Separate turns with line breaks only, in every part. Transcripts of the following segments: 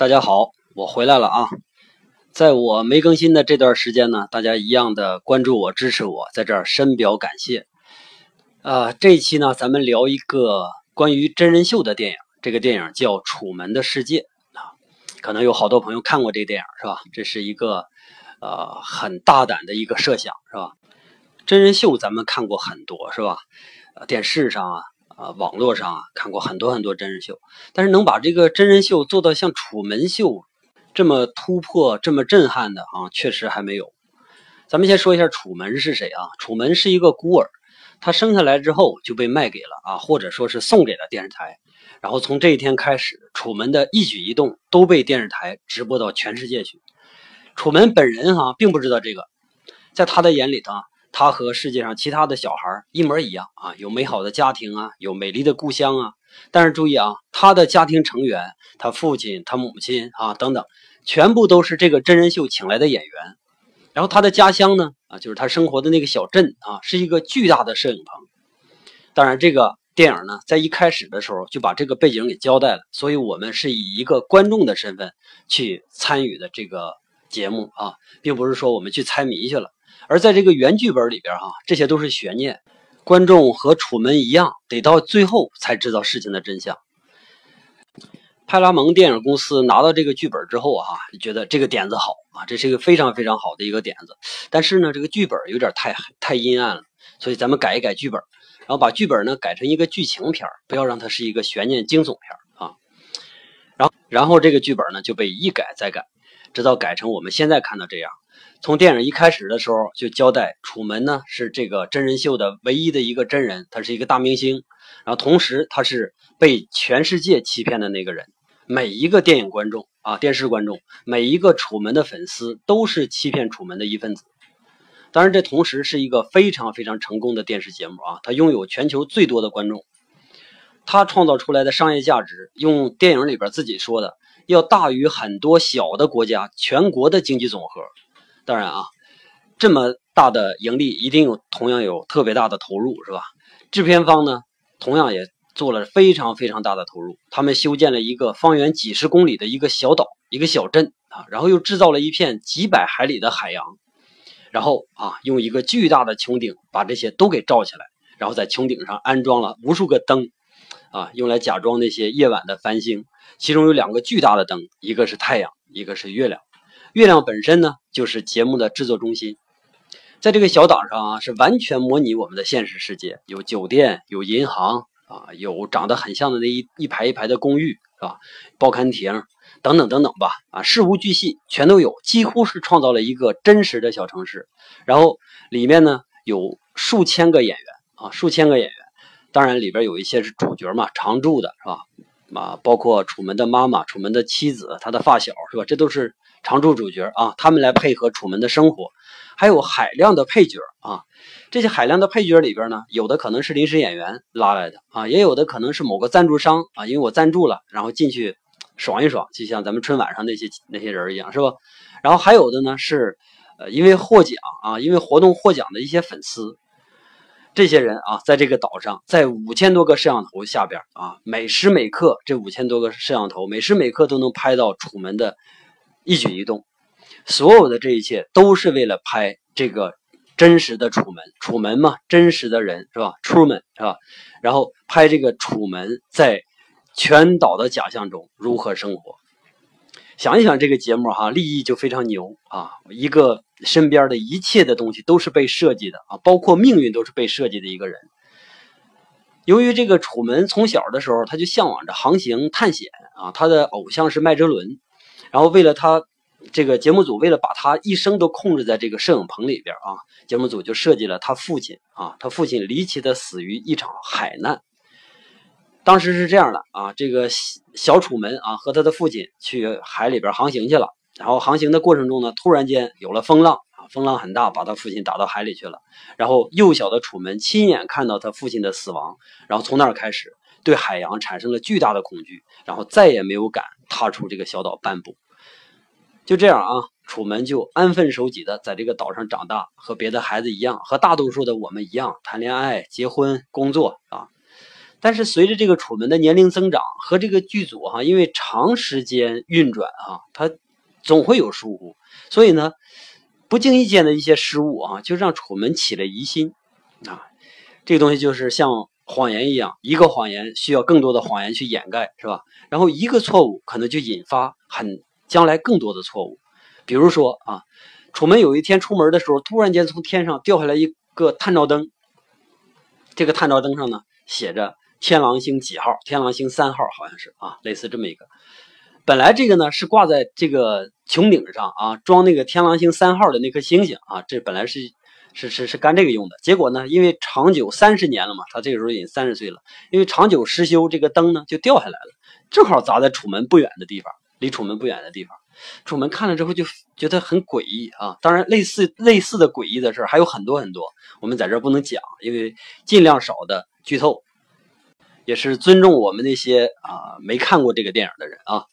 大家好，回来了啊！在我没更新的这段时间呢，大家一样的关注我、支持我，在这儿深表感谢。啊，这一期呢，咱们聊一个关于真人秀的电影，这个电影叫《楚门的世界》啊，可能有好多朋友看过这电影是吧？这是一个呃很大胆的一个设想是吧？真人秀咱们看过很多是吧？电视上啊。啊，网络上啊看过很多很多真人秀，但是能把这个真人秀做到像《楚门秀》这么突破、这么震撼的啊，确实还没有。咱们先说一下楚门是谁啊？楚门是一个孤儿，他生下来之后就被卖给了啊，或者说是送给了电视台。然后从这一天开始，楚门的一举一动都被电视台直播到全世界去。楚门本人哈并不知道这个，在他的眼里头。他和世界上其他的小孩一模一样啊，有美好的家庭啊，有美丽的故乡啊。但是注意啊，他的家庭成员，他父亲、他母亲啊等等，全部都是这个真人秀请来的演员。然后他的家乡呢，啊，就是他生活的那个小镇啊，是一个巨大的摄影棚。当然，这个电影呢，在一开始的时候就把这个背景给交代了，所以我们是以一个观众的身份去参与的这个节目啊，并不是说我们去猜谜去了。而在这个原剧本里边，哈，这些都是悬念，观众和楚门一样，得到最后才知道事情的真相。派拉蒙电影公司拿到这个剧本之后，哈，觉得这个点子好啊，这是一个非常非常好的一个点子。但是呢，这个剧本有点太太阴暗了，所以咱们改一改剧本，然后把剧本呢改成一个剧情片，不要让它是一个悬念惊悚片啊。然后，然后这个剧本呢就被一改再改，直到改成我们现在看到这样。从电影一开始的时候就交代，楚门呢是这个真人秀的唯一的一个真人，他是一个大明星，然后同时他是被全世界欺骗的那个人。每一个电影观众啊，电视观众，每一个楚门的粉丝都是欺骗楚门的一份子。当然，这同时是一个非常非常成功的电视节目啊，它拥有全球最多的观众，它创造出来的商业价值，用电影里边自己说的，要大于很多小的国家全国的经济总和。当然啊，这么大的盈利一定有同样有特别大的投入，是吧？制片方呢，同样也做了非常非常大的投入。他们修建了一个方圆几十公里的一个小岛，一个小镇啊，然后又制造了一片几百海里的海洋，然后啊，用一个巨大的穹顶把这些都给罩起来，然后在穹顶上安装了无数个灯，啊，用来假装那些夜晚的繁星。其中有两个巨大的灯，一个是太阳，一个是月亮。月亮本身呢，就是节目的制作中心。在这个小岛上啊，是完全模拟我们的现实世界，有酒店，有银行啊，有长得很像的那一一排一排的公寓，是吧？报刊亭等等等等吧，啊，事无巨细全都有，几乎是创造了一个真实的小城市。然后里面呢有数千个演员啊，数千个演员，当然里边有一些是主角嘛，常驻的是吧？啊，包括楚门的妈妈、楚门的妻子、他的发小是吧？这都是。常驻主角啊，他们来配合楚门的生活，还有海量的配角啊。这些海量的配角里边呢，有的可能是临时演员拉来的啊，也有的可能是某个赞助商啊，因为我赞助了，然后进去爽一爽，就像咱们春晚上那些那些人一样，是吧？然后还有的呢是，呃，因为获奖啊，因为活动获奖的一些粉丝，这些人啊，在这个岛上，在五千多个摄像头下边啊，每时每刻这五千多个摄像头，每时每刻都能拍到楚门的。一举一动，所有的这一切都是为了拍这个真实的楚门。楚门嘛，真实的人是吧？出门是吧？然后拍这个楚门在全岛的假象中如何生活。想一想这个节目哈，利益就非常牛啊！一个身边的一切的东西都是被设计的啊，包括命运都是被设计的一个人。由于这个楚门从小的时候他就向往着航行探险啊，他的偶像是麦哲伦。然后为了他，这个节目组为了把他一生都控制在这个摄影棚里边啊，节目组就设计了他父亲啊，他父亲离奇的死于一场海难。当时是这样的啊，这个小楚门啊和他的父亲去海里边航行去了，然后航行的过程中呢，突然间有了风浪啊，风浪很大，把他父亲打到海里去了。然后幼小的楚门亲眼看到他父亲的死亡，然后从那儿开始对海洋产生了巨大的恐惧，然后再也没有敢踏出这个小岛半步。就这样啊，楚门就安分守己的在这个岛上长大，和别的孩子一样，和大多数的我们一样，谈恋爱、结婚、工作啊。但是随着这个楚门的年龄增长和这个剧组哈，因为长时间运转啊，他总会有疏忽，所以呢，不经意间的一些失误啊，就让楚门起了疑心啊。这个东西就是像谎言一样，一个谎言需要更多的谎言去掩盖，是吧？然后一个错误可能就引发很将来更多的错误。比如说啊，楚门有一天出门的时候，突然间从天上掉下来一个探照灯，这个探照灯上呢写着。天狼星几号？天狼星三号，好像是啊，类似这么一个。本来这个呢是挂在这个穹顶上啊，装那个天狼星三号的那颗星星啊，这本来是是是是干这个用的。结果呢，因为长久三十年了嘛，他这个时候已经三十岁了，因为长久失修，这个灯呢就掉下来了，正好砸在楚门不远的地方，离楚门不远的地方。楚门看了之后就觉得很诡异啊。当然，类似类似的诡异的事还有很多很多，我们在这不能讲，因为尽量少的剧透。也是尊重我们那些啊没看过这个电影的人啊。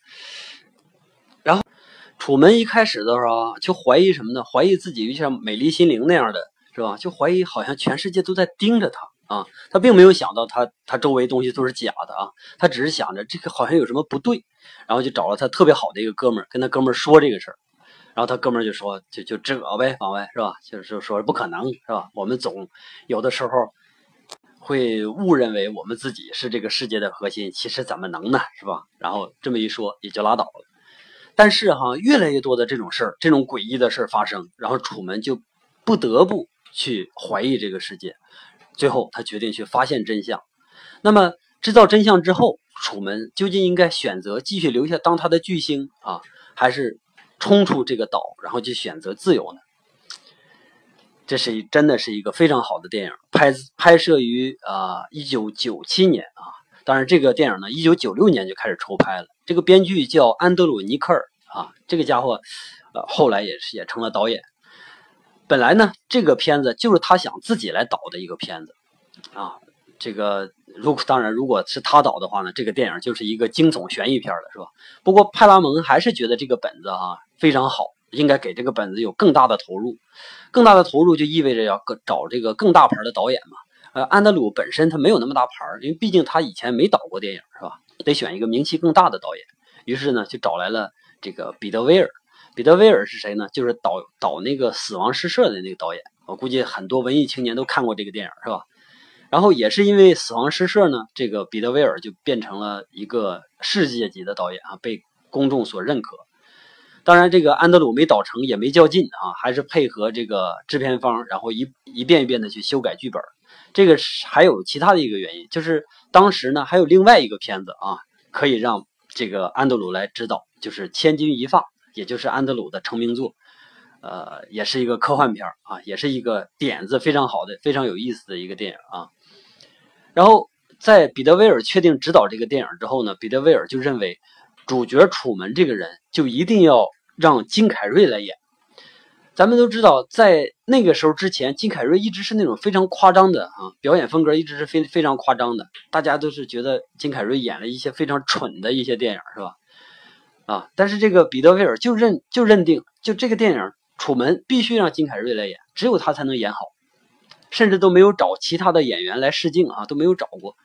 楚门一开始的时候就怀疑什么呢？怀疑自己就像美丽心灵那样的是吧？就怀疑好像全世界都在盯着他啊。他并没有想到他他周围东西都是假的啊。他只是想着这个好像有什么不对，然后就找了他特别好的一个哥们儿，跟他哥们儿说这个事儿。然后他哥们儿就说：“就就这呗，往外是吧？就是说不可能是吧？我们总有的时候。”会误认为我们自己是这个世界的核心，其实怎么能呢？是吧？然后这么一说也就拉倒了。但是哈，越来越多的这种事儿，这种诡异的事儿发生，然后楚门就不得不去怀疑这个世界。最后他决定去发现真相。那么知道真相之后，楚门究竟应该选择继续留下当他的巨星啊，还是冲出这个岛，然后去选择自由呢？这是真的是一个非常好的电影，拍拍摄于啊一九九七年啊，当然这个电影呢一九九六年就开始筹拍了。这个编剧叫安德鲁尼克尔啊，这个家伙呃后来也是也成了导演。本来呢这个片子就是他想自己来导的一个片子啊，这个如果当然如果是他导的话呢，这个电影就是一个惊悚悬疑片了，是吧？不过派拉蒙还是觉得这个本子啊非常好。应该给这个本子有更大的投入，更大的投入就意味着要找这个更大牌的导演嘛。呃，安德鲁本身他没有那么大牌，因为毕竟他以前没导过电影，是吧？得选一个名气更大的导演。于是呢，就找来了这个彼得威尔。彼得威尔是谁呢？就是导导那个《死亡诗社》的那个导演。我估计很多文艺青年都看过这个电影，是吧？然后也是因为《死亡诗社》呢，这个彼得威尔就变成了一个世界级的导演啊，被公众所认可。当然，这个安德鲁没导成，也没较劲啊，还是配合这个制片方，然后一一遍一遍的去修改剧本。这个还有其他的一个原因，就是当时呢还有另外一个片子啊，可以让这个安德鲁来指导，就是《千钧一发》，也就是安德鲁的成名作，呃，也是一个科幻片啊，也是一个点子非常好的、非常有意思的一个电影啊。然后在彼得威尔确定指导这个电影之后呢，彼得威尔就认为主角楚门这个人就一定要。让金凯瑞来演。咱们都知道，在那个时候之前，金凯瑞一直是那种非常夸张的啊，表演风格一直是非非常夸张的。大家都是觉得金凯瑞演了一些非常蠢的一些电影，是吧？啊，但是这个彼得威尔就认就认定，就这个电影《楚门》必须让金凯瑞来演，只有他才能演好，甚至都没有找其他的演员来试镜啊，都没有找过。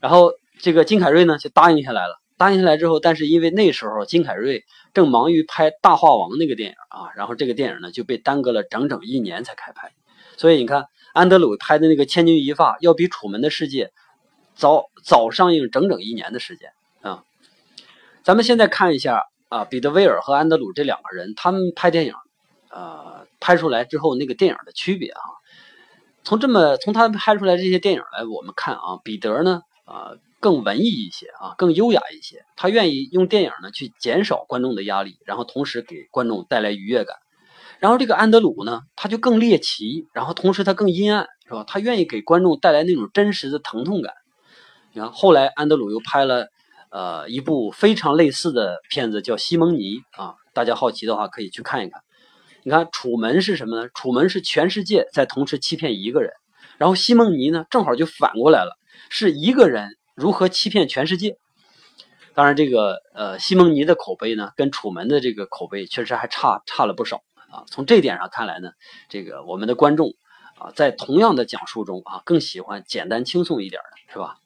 然后这个金凯瑞呢，就答应下来了。答应下来之后，但是因为那时候金凯瑞正忙于拍《大话王》那个电影啊，然后这个电影呢就被耽搁了整整一年才开拍。所以你看，安德鲁拍的那个《千钧一发》要比《楚门的世界》早早上映整整一年的时间啊。咱们现在看一下啊，彼得威尔和安德鲁这两个人，他们拍电影，呃，拍出来之后那个电影的区别啊。从这么从他拍出来这些电影来，我们看啊，彼得呢，啊。更文艺一些啊，更优雅一些。他愿意用电影呢去减少观众的压力，然后同时给观众带来愉悦感。然后这个安德鲁呢，他就更猎奇，然后同时他更阴暗，是吧？他愿意给观众带来那种真实的疼痛感。你看，后来安德鲁又拍了呃一部非常类似的片子，叫《西蒙尼》啊，大家好奇的话可以去看一看。你看，楚门是什么呢？楚门是全世界在同时欺骗一个人，然后西蒙尼呢，正好就反过来了，是一个人如何欺骗全世界。当然，这个呃西蒙尼的口碑呢，跟楚门的这个口碑确实还差差了不少啊。从这点上看来呢，这个我们的观众啊，在同样的讲述中啊，更喜欢简单轻松一点的，是吧？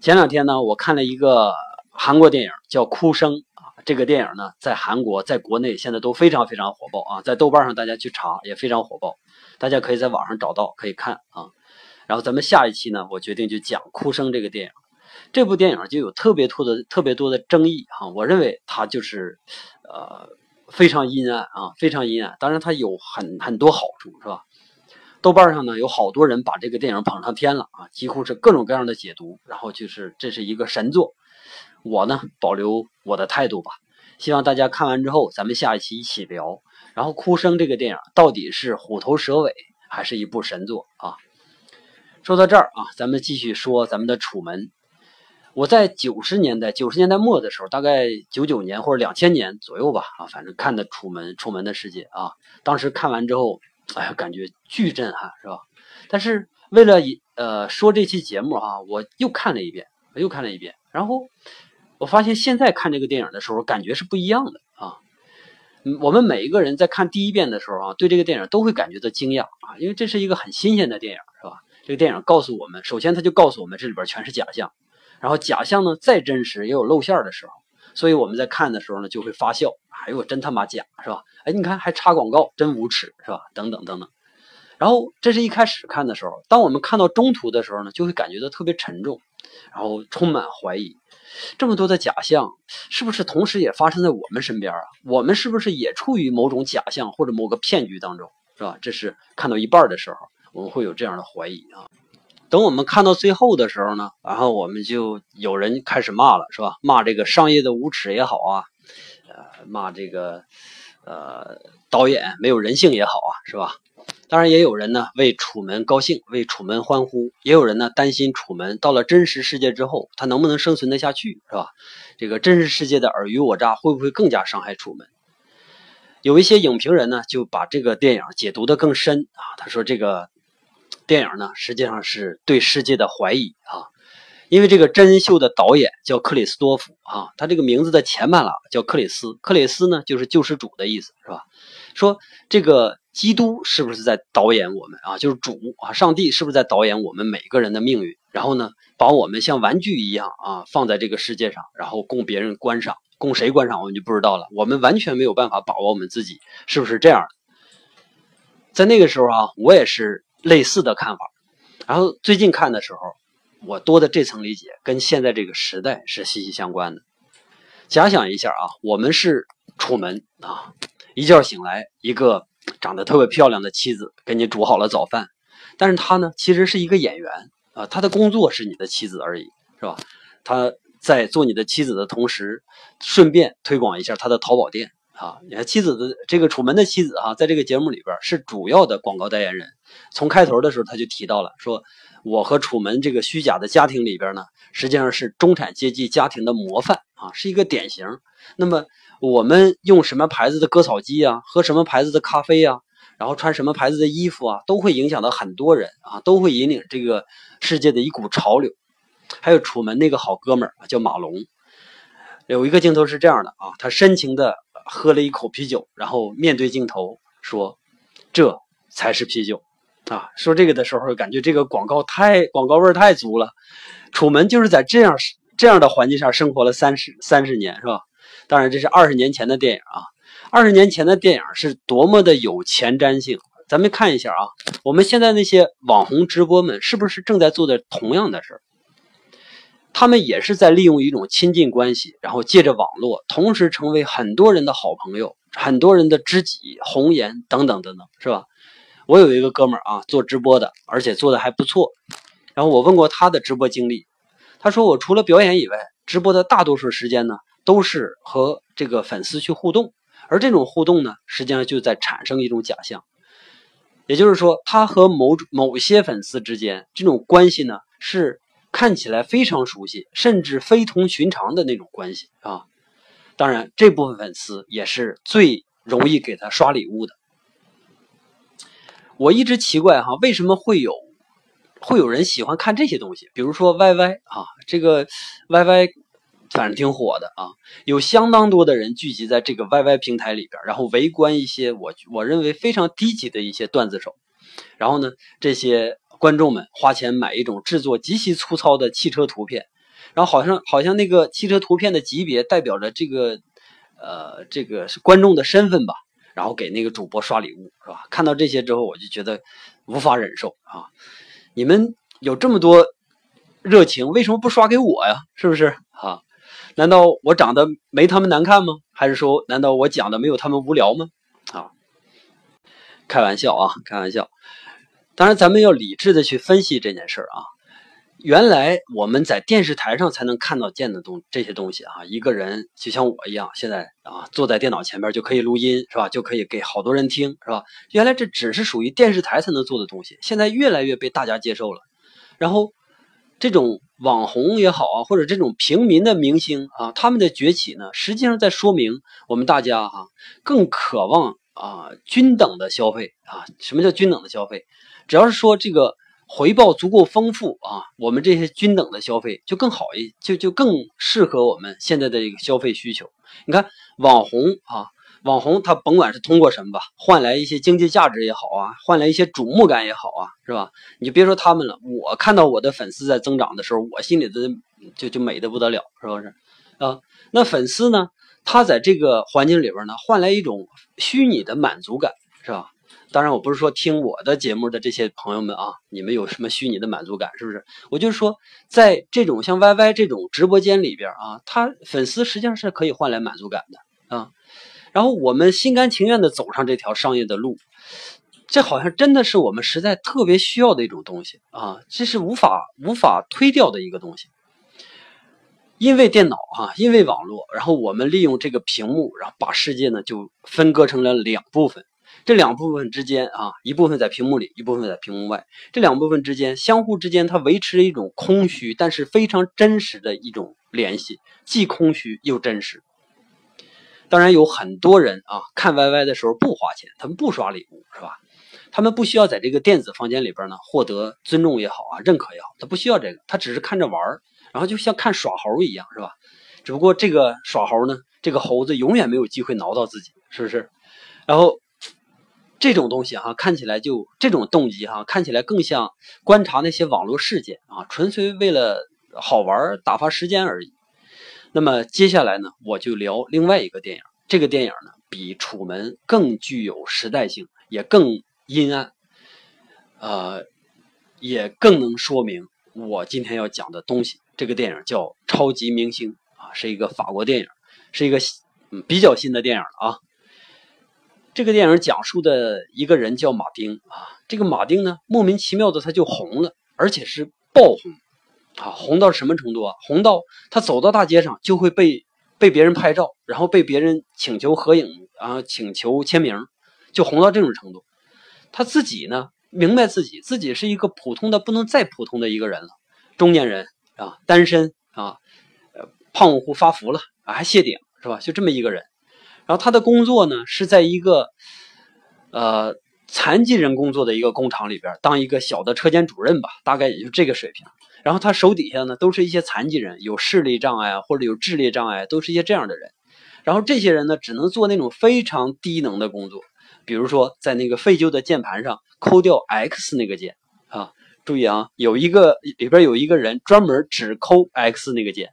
前两天呢，我看了一个韩国电影叫《哭声》。啊这个电影呢，在韩国，在国内现在都非常非常火爆啊，在豆瓣上大家去查也非常火爆，大家可以在网上找到可以看啊。然后咱们下一期呢，我决定就讲《哭声》这个电影。这部电影就有特别多的特别多的争议哈，我认为它就是呃非常阴暗啊，非常阴暗。当然它有很很多好处是吧？豆瓣上呢有好多人把这个电影捧上天了啊，几乎是各种各样的解读，然后就是这是一个神作。我呢，保留我的态度吧。希望大家看完之后，咱们下一期一起聊。然后，《哭声》这个电影到底是虎头蛇尾，还是一部神作啊？说到这儿啊，咱们继续说咱们的《楚门》。我在九十年代、九十年代末的时候，大概九九年或者两千年左右吧啊，反正看的《楚门》《楚门的世界》啊，当时看完之后，哎呀，感觉巨震撼，是吧？但是为了呃说这期节目哈，我又看了一遍，我又看了一遍，然后。我发现现在看这个电影的时候，感觉是不一样的啊。嗯，我们每一个人在看第一遍的时候啊，对这个电影都会感觉到惊讶啊，因为这是一个很新鲜的电影，是吧？这个电影告诉我们，首先它就告诉我们这里边全是假象，然后假象呢再真实也有露馅的时候，所以我们在看的时候呢就会发笑，哎呦真他妈假，是吧？哎，你看还插广告，真无耻，是吧？等等等等。然后这是一开始看的时候，当我们看到中途的时候呢，就会感觉到特别沉重，然后充满怀疑。这么多的假象，是不是同时也发生在我们身边啊？我们是不是也处于某种假象或者某个骗局当中，是吧？这是看到一半的时候，我们会有这样的怀疑啊。等我们看到最后的时候呢，然后我们就有人开始骂了，是吧？骂这个商业的无耻也好啊，呃，骂这个呃导演没有人性也好啊，是吧？当然也有人呢为楚门高兴，为楚门欢呼；也有人呢担心楚门到了真实世界之后，他能不能生存得下去，是吧？这个真实世界的尔虞我诈会不会更加伤害楚门？有一些影评人呢就把这个电影解读得更深啊，他说这个电影呢实际上是对世界的怀疑啊，因为这个真人秀的导演叫克里斯多夫啊，他这个名字的前半拉叫克里斯，克里斯呢就是救世主的意思，是吧？说这个。基督是不是在导演我们啊？就是主啊，上帝是不是在导演我们每个人的命运？然后呢，把我们像玩具一样啊，放在这个世界上，然后供别人观赏，供谁观赏我们就不知道了。我们完全没有办法把握我们自己是不是这样。在那个时候啊，我也是类似的看法。然后最近看的时候，我多的这层理解跟现在这个时代是息息相关的。假想一下啊，我们是楚门啊，一觉醒来一个。长得特别漂亮的妻子给你煮好了早饭，但是他呢，其实是一个演员啊，他的工作是你的妻子而已，是吧？他在做你的妻子的同时，顺便推广一下他的淘宝店啊。你看，妻子的这个楚门的妻子哈，在这个节目里边是主要的广告代言人。从开头的时候他就提到了，说我和楚门这个虚假的家庭里边呢，实际上是中产阶级家庭的模范啊，是一个典型。那么。我们用什么牌子的割草机啊，喝什么牌子的咖啡啊，然后穿什么牌子的衣服啊，都会影响到很多人啊，都会引领这个世界的一股潮流。还有楚门那个好哥们儿叫马龙，有一个镜头是这样的啊，他深情的喝了一口啤酒，然后面对镜头说：“这才是啤酒。”啊，说这个的时候，感觉这个广告太广告味太足了。楚门就是在这样这样的环境下生活了三十三十年，是吧？当然，这是二十年前的电影啊！二十年前的电影是多么的有前瞻性。咱们看一下啊，我们现在那些网红直播们是不是正在做的同样的事儿？他们也是在利用一种亲近关系，然后借着网络，同时成为很多人的好朋友、很多人的知己、红颜等等等等，是吧？我有一个哥们儿啊，做直播的，而且做的还不错。然后我问过他的直播经历，他说我除了表演以外，直播的大多数时间呢。都是和这个粉丝去互动，而这种互动呢，实际上就在产生一种假象，也就是说，他和某某些粉丝之间这种关系呢，是看起来非常熟悉，甚至非同寻常的那种关系啊。当然，这部分粉丝也是最容易给他刷礼物的。我一直奇怪哈，为什么会有会有人喜欢看这些东西？比如说 YY 啊，这个 YY 反正挺火的啊，有相当多的人聚集在这个 YY 平台里边，然后围观一些我我认为非常低级的一些段子手。然后呢，这些观众们花钱买一种制作极其粗糙的汽车图片，然后好像好像那个汽车图片的级别代表着这个呃这个是观众的身份吧。然后给那个主播刷礼物，是吧？看到这些之后，我就觉得无法忍受啊！你们有这么多热情，为什么不刷给我呀？是不是啊？难道我长得没他们难看吗？还是说，难道我讲的没有他们无聊吗？啊，开玩笑啊，开玩笑。当然，咱们要理智的去分析这件事儿啊。原来我们在电视台上才能看到见的东这些东西啊，一个人就像我一样，现在啊坐在电脑前边就可以录音，是吧？就可以给好多人听，是吧？原来这只是属于电视台才能做的东西，现在越来越被大家接受了。然后这种网红也好啊，或者这种平民的明星啊，他们的崛起呢，实际上在说明我们大家哈更渴望啊均等的消费啊。什么叫均等的消费？只要是说这个。回报足够丰富啊，我们这些均等的消费就更好一，就就更适合我们现在的一个消费需求。你看网红啊，网红他甭管是通过什么吧，换来一些经济价值也好啊，换来一些瞩目感也好啊，是吧？你就别说他们了，我看到我的粉丝在增长的时候，我心里的就就美的不得了，是不是？啊，那粉丝呢，他在这个环境里边呢，换来一种虚拟的满足感，是吧？当然，我不是说听我的节目的这些朋友们啊，你们有什么虚拟的满足感，是不是？我就是说，在这种像 YY 这种直播间里边啊，他粉丝实际上是可以换来满足感的啊。然后我们心甘情愿的走上这条商业的路，这好像真的是我们实在特别需要的一种东西啊，这是无法无法推掉的一个东西。因为电脑啊，因为网络，然后我们利用这个屏幕，然后把世界呢就分割成了两部分。这两部分之间啊，一部分在屏幕里，一部分在屏幕外。这两部分之间相互之间，它维持着一种空虚，但是非常真实的一种联系，既空虚又真实。当然，有很多人啊，看 YY 的时候不花钱，他们不刷礼物，是吧？他们不需要在这个电子房间里边呢获得尊重也好啊，认可也好，他不需要这个，他只是看着玩然后就像看耍猴一样，是吧？只不过这个耍猴呢，这个猴子永远没有机会挠到自己，是不是？然后。这种东西哈，看起来就这种动机哈，看起来更像观察那些网络事件啊，纯粹为了好玩打发时间而已。那么接下来呢，我就聊另外一个电影。这个电影呢，比《楚门》更具有时代性，也更阴暗，呃，也更能说明我今天要讲的东西。这个电影叫《超级明星》啊，是一个法国电影，是一个嗯比较新的电影了啊。这个电影讲述的一个人叫马丁啊，这个马丁呢，莫名其妙的他就红了，而且是爆红，啊，红到什么程度啊？红到他走到大街上就会被被别人拍照，然后被别人请求合影啊，请求签名，就红到这种程度。他自己呢，明白自己自己是一个普通的不能再普通的一个人了，中年人啊，单身啊，呃，胖乎发福了啊，还谢顶是吧？就这么一个人。然后他的工作呢，是在一个，呃，残疾人工作的一个工厂里边当一个小的车间主任吧，大概也就这个水平。然后他手底下呢，都是一些残疾人，有视力障碍啊，或者有智力障碍，都是一些这样的人。然后这些人呢，只能做那种非常低能的工作，比如说在那个废旧的键盘上抠掉 X 那个键啊。注意啊，有一个里边有一个人专门只抠 X 那个键。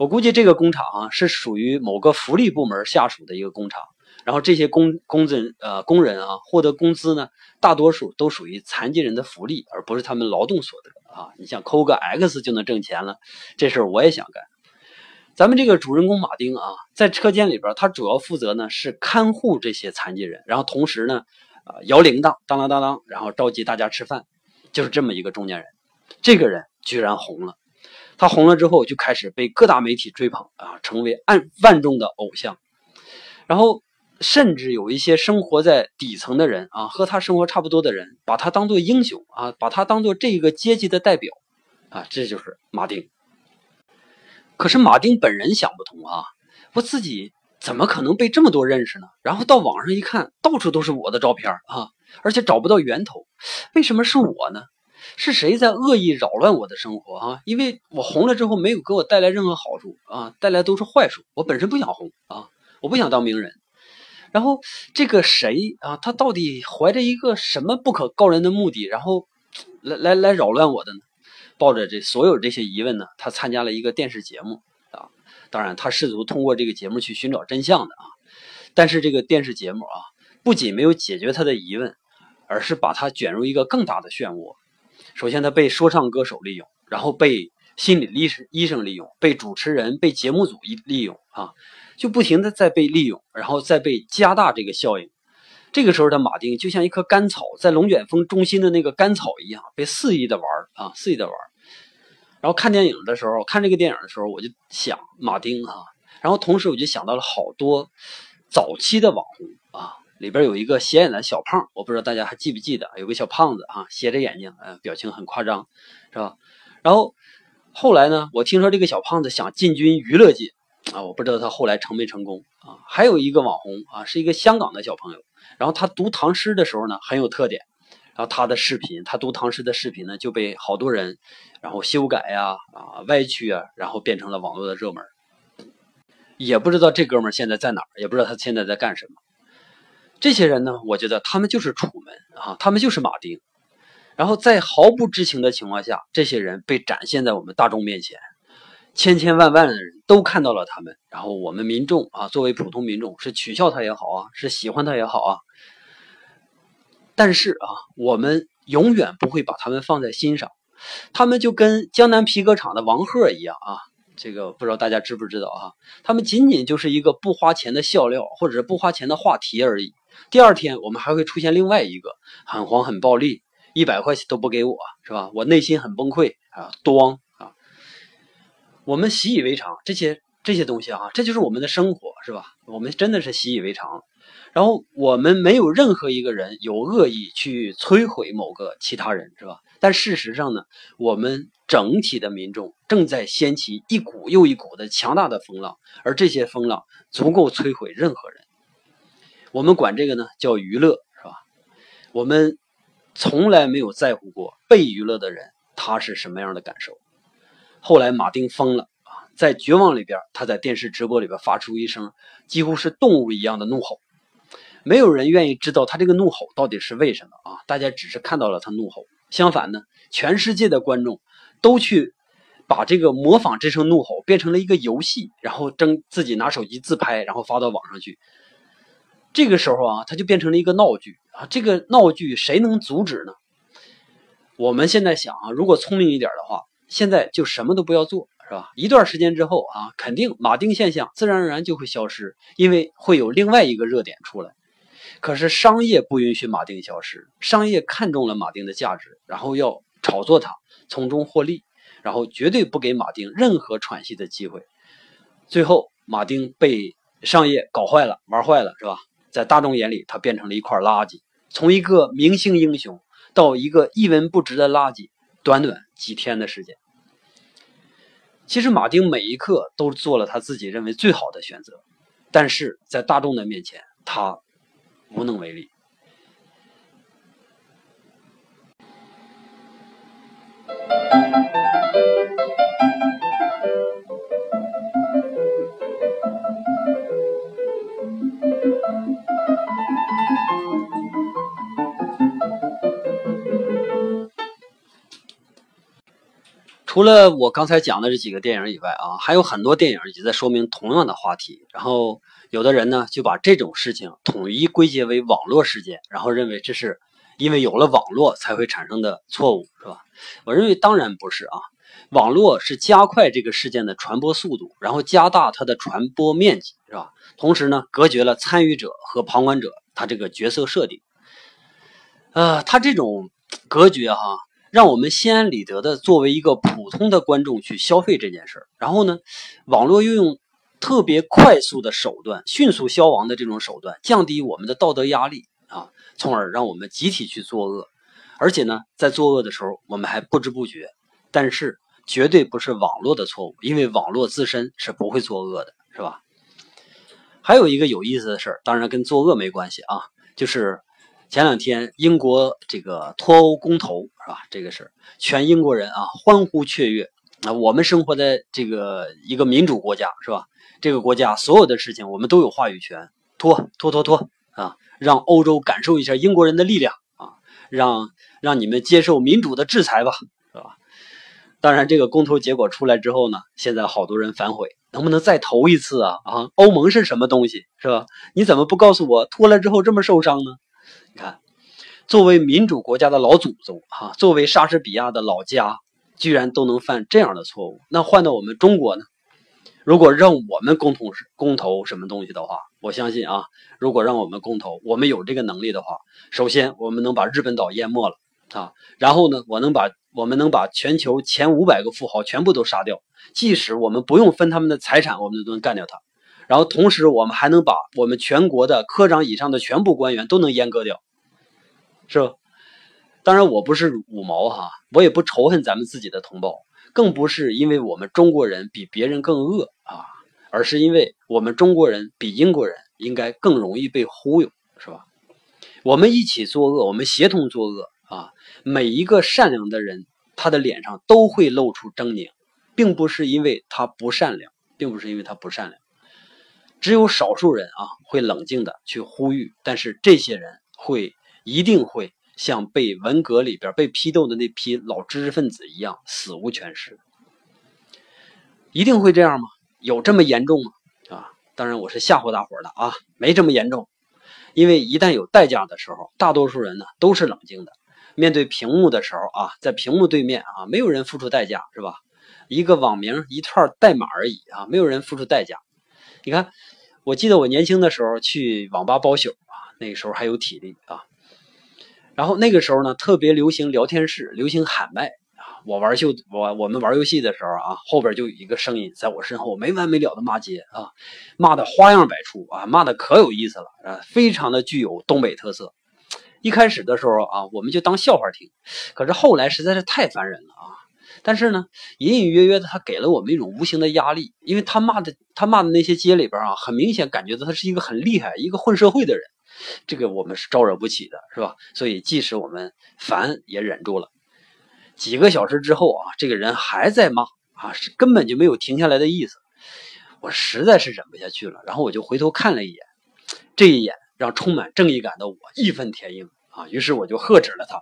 我估计这个工厂啊是属于某个福利部门下属的一个工厂，然后这些工工人呃工人啊获得工资呢，大多数都属于残疾人的福利，而不是他们劳动所得啊。你想抠个 X 就能挣钱了，这事儿我也想干。咱们这个主人公马丁啊，在车间里边，他主要负责呢是看护这些残疾人，然后同时呢，摇铃铛，当当当当，然后召集大家吃饭，就是这么一个中年人。这个人居然红了。他红了之后，就开始被各大媒体追捧啊，成为万万众的偶像。然后，甚至有一些生活在底层的人啊，和他生活差不多的人，把他当做英雄啊，把他当做这个阶级的代表，啊，这就是马丁。可是马丁本人想不通啊，我自己怎么可能被这么多认识呢？然后到网上一看，到处都是我的照片啊，而且找不到源头，为什么是我呢？是谁在恶意扰乱我的生活啊？因为我红了之后没有给我带来任何好处啊，带来都是坏处。我本身不想红啊，我不想当名人。然后这个谁啊，他到底怀着一个什么不可告人的目的，然后来来来扰乱我的呢？抱着这所有这些疑问呢，他参加了一个电视节目啊。当然，他试图通过这个节目去寻找真相的啊。但是这个电视节目啊，不仅没有解决他的疑问，而是把他卷入一个更大的漩涡。首先，他被说唱歌手利用，然后被心理医生医生利用，被主持人、被节目组利用啊，就不停的在被利用，然后再被加大这个效应。这个时候的马丁就像一棵干草，在龙卷风中心的那个干草一样，被肆意的玩啊，肆意的玩。然后看电影的时候，看这个电影的时候，我就想马丁啊，然后同时我就想到了好多早期的网红啊。里边有一个斜眼的小胖，我不知道大家还记不记得，有个小胖子啊，斜着眼睛，呃，表情很夸张，是吧？然后后来呢，我听说这个小胖子想进军娱乐界啊，我不知道他后来成没成功啊。还有一个网红啊，是一个香港的小朋友，然后他读唐诗的时候呢很有特点，然后他的视频，他读唐诗的视频呢就被好多人然后修改呀啊歪曲啊，然后变成了网络的热门。也不知道这哥们现在在哪儿，也不知道他现在在干什么。这些人呢，我觉得他们就是楚门啊，他们就是马丁，然后在毫不知情的情况下，这些人被展现在我们大众面前，千千万万的人都看到了他们，然后我们民众啊，作为普通民众是取笑他也好啊，是喜欢他也好啊，但是啊，我们永远不会把他们放在心上，他们就跟江南皮革厂的王鹤一样啊。这个不知道大家知不知道啊？他们仅仅就是一个不花钱的笑料，或者是不花钱的话题而已。第二天我们还会出现另外一个很黄很暴力，一百块钱都不给我，是吧？我内心很崩溃啊，咣啊！我们习以为常这些这些东西啊，这就是我们的生活，是吧？我们真的是习以为常。然后我们没有任何一个人有恶意去摧毁某个其他人，是吧？但事实上呢，我们整体的民众正在掀起一股又一股的强大的风浪，而这些风浪足够摧毁任何人。我们管这个呢叫娱乐，是吧？我们从来没有在乎过被娱乐的人他是什么样的感受。后来马丁疯了啊，在绝望里边，他在电视直播里边发出一声几乎是动物一样的怒吼。没有人愿意知道他这个怒吼到底是为什么啊！大家只是看到了他怒吼。相反呢，全世界的观众都去把这个模仿这声怒吼变成了一个游戏，然后争自己拿手机自拍，然后发到网上去。这个时候啊，它就变成了一个闹剧啊！这个闹剧谁能阻止呢？我们现在想啊，如果聪明一点的话，现在就什么都不要做，是吧？一段时间之后啊，肯定马丁现象自然而然就会消失，因为会有另外一个热点出来。可是商业不允许马丁消失，商业看中了马丁的价值，然后要炒作它，从中获利，然后绝对不给马丁任何喘息的机会。最后，马丁被商业搞坏了，玩坏了，是吧？在大众眼里，他变成了一块垃圾，从一个明星英雄到一个一文不值的垃圾，短短几天的时间。其实，马丁每一刻都做了他自己认为最好的选择，但是在大众的面前，他。无能为力。除了我刚才讲的这几个电影以外啊，还有很多电影也在说明同样的话题，然后。有的人呢，就把这种事情统一归结为网络事件，然后认为这是因为有了网络才会产生的错误，是吧？我认为当然不是啊，网络是加快这个事件的传播速度，然后加大它的传播面积，是吧？同时呢，隔绝了参与者和旁观者他这个角色设定，呃，他这种隔绝哈，让我们心安理得的作为一个普通的观众去消费这件事儿，然后呢，网络又用。特别快速的手段，迅速消亡的这种手段，降低我们的道德压力啊，从而让我们集体去作恶。而且呢，在作恶的时候，我们还不知不觉。但是绝对不是网络的错误，因为网络自身是不会作恶的，是吧？还有一个有意思的事儿，当然跟作恶没关系啊，就是前两天英国这个脱欧公投是吧？这个事全英国人啊欢呼雀跃啊！我们生活在这个一个民主国家是吧？这个国家所有的事情我们都有话语权，脱脱脱脱啊，让欧洲感受一下英国人的力量啊，让让你们接受民主的制裁吧，是吧？当然，这个公投结果出来之后呢，现在好多人反悔。能不能再投一次啊？啊，欧盟是什么东西，是吧？你怎么不告诉我脱了之后这么受伤呢？你看，作为民主国家的老祖宗啊，作为莎士比亚的老家，居然都能犯这样的错误。那换到我们中国呢？如果让我们共同公投什么东西的话，我相信啊，如果让我们公投，我们有这个能力的话，首先我们能把日本岛淹没了啊，然后呢，我能把我们能把全球前五百个富豪全部都杀掉。即使我们不用分他们的财产，我们都能干掉他。然后同时，我们还能把我们全国的科长以上的全部官员都能阉割掉，是吧？当然，我不是五毛哈，我也不仇恨咱们自己的同胞，更不是因为我们中国人比别人更恶啊，而是因为我们中国人比英国人应该更容易被忽悠，是吧？我们一起作恶，我们协同作恶啊！每一个善良的人，他的脸上都会露出狰狞。并不是因为他不善良，并不是因为他不善良，只有少数人啊会冷静的去呼吁，但是这些人会一定会像被文革里边被批斗的那批老知识分子一样死无全尸，一定会这样吗？有这么严重吗？啊，当然我是吓唬大伙的啊，没这么严重，因为一旦有代价的时候，大多数人呢都是冷静的，面对屏幕的时候啊，在屏幕对面啊，没有人付出代价，是吧？一个网名，一串代码而已啊，没有人付出代价。你看，我记得我年轻的时候去网吧包宿啊，那时候还有体力啊。然后那个时候呢，特别流行聊天室，流行喊麦啊。我玩秀，我我们玩游戏的时候啊，后边就有一个声音在我身后没完没了的骂街啊，骂的花样百出啊，骂的可有意思了啊，非常的具有东北特色。一开始的时候啊，我们就当笑话听，可是后来实在是太烦人了啊。但是呢，隐隐约约的，他给了我们一种无形的压力，因为他骂的他骂的那些街里边啊，很明显感觉到他是一个很厉害、一个混社会的人，这个我们是招惹不起的，是吧？所以即使我们烦也忍住了。几个小时之后啊，这个人还在骂啊，是根本就没有停下来的意思。我实在是忍不下去了，然后我就回头看了一眼，这一眼让充满正义感的我义愤填膺啊，于是我就喝止了他。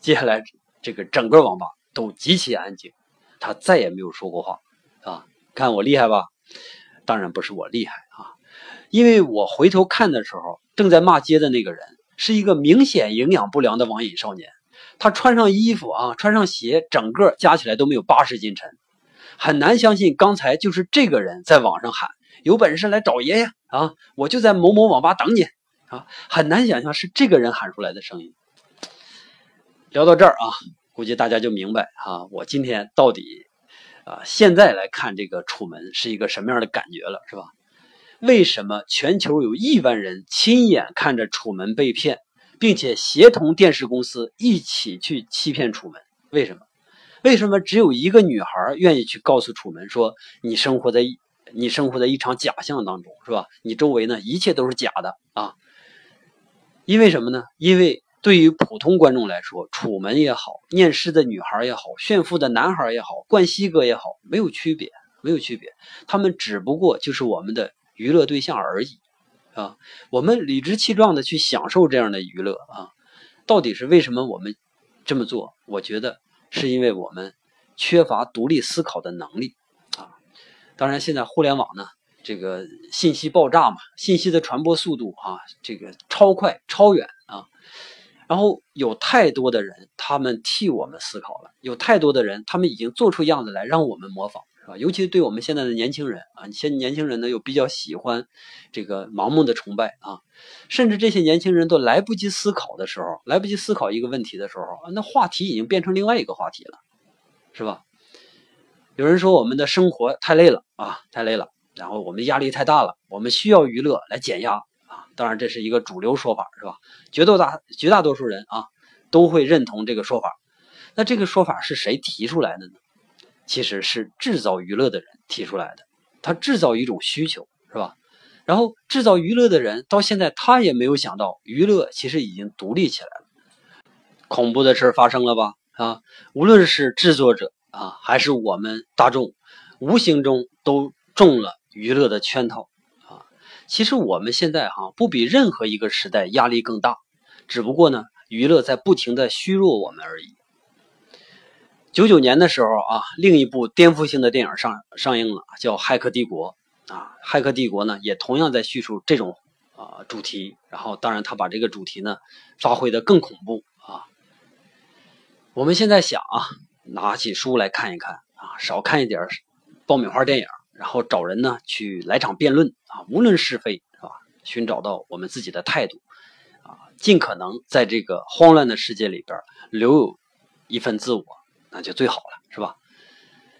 接下来这个整个网吧。都极其安静，他再也没有说过话，啊，看我厉害吧？当然不是我厉害啊，因为我回头看的时候，正在骂街的那个人是一个明显营养不良的网瘾少年，他穿上衣服啊，穿上鞋，整个加起来都没有八十斤沉，很难相信刚才就是这个人在网上喊有本事来找爷爷啊，我就在某某网吧等你啊，很难想象是这个人喊出来的声音。聊到这儿啊。估计大家就明白哈，我今天到底啊，现在来看这个楚门是一个什么样的感觉了，是吧？为什么全球有亿万人亲眼看着楚门被骗，并且协同电视公司一起去欺骗楚门？为什么？为什么只有一个女孩愿意去告诉楚门说，你生活在你生活在一场假象当中，是吧？你周围呢一切都是假的啊？因为什么呢？因为。对于普通观众来说，楚门也好，念诗的女孩也好，炫富的男孩也好，冠希哥也好，没有区别，没有区别。他们只不过就是我们的娱乐对象而已，啊，我们理直气壮的去享受这样的娱乐啊。到底是为什么我们这么做？我觉得是因为我们缺乏独立思考的能力啊。当然，现在互联网呢，这个信息爆炸嘛，信息的传播速度啊，这个超快、超远啊。然后有太多的人，他们替我们思考了；有太多的人，他们已经做出样子来让我们模仿，是吧？尤其对我们现在的年轻人啊，现年轻人呢又比较喜欢这个盲目的崇拜啊，甚至这些年轻人都来不及思考的时候，来不及思考一个问题的时候，那话题已经变成另外一个话题了，是吧？有人说我们的生活太累了啊，太累了，然后我们压力太大了，我们需要娱乐来减压。当然，这是一个主流说法，是吧？绝大绝大多数人啊，都会认同这个说法。那这个说法是谁提出来的呢？其实是制造娱乐的人提出来的，他制造一种需求，是吧？然后制造娱乐的人到现在他也没有想到，娱乐其实已经独立起来了。恐怖的事发生了吧？啊，无论是制作者啊，还是我们大众，无形中都中了娱乐的圈套。其实我们现在哈不比任何一个时代压力更大，只不过呢，娱乐在不停的虚弱我们而已。九九年的时候啊，另一部颠覆性的电影上上映了，叫《骇客帝国》啊，《骇客帝国》呢也同样在叙述这种啊主题，然后当然他把这个主题呢发挥的更恐怖啊。我们现在想啊，拿起书来看一看啊，少看一点爆米花电影，然后找人呢去来场辩论啊，无论是非是吧？寻找到我们自己的态度啊，尽可能在这个慌乱的世界里边留有一份自我，那就最好了，是吧？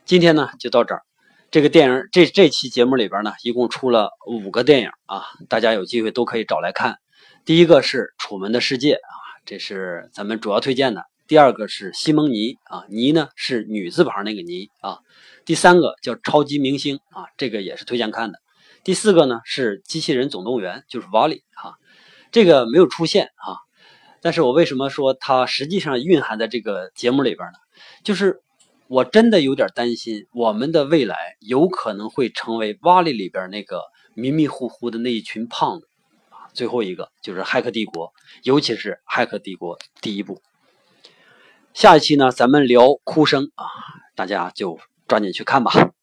今天呢就到这儿，这个电影这这期节目里边呢，一共出了五个电影啊，大家有机会都可以找来看。第一个是《楚门的世界》啊，这是咱们主要推荐的。第二个是西蒙尼啊，尼呢是女字旁那个尼啊。第三个叫超级明星啊，这个也是推荐看的。第四个呢是机器人总动员，就是瓦力哈，这个没有出现啊。但是我为什么说它实际上蕴含在这个节目里边呢？就是我真的有点担心，我们的未来有可能会成为瓦力里边那个迷迷糊糊的那一群胖子啊。最后一个就是《骇客帝国》，尤其是《骇客帝国》第一部。下一期呢，咱们聊哭声啊，大家就抓紧去看吧。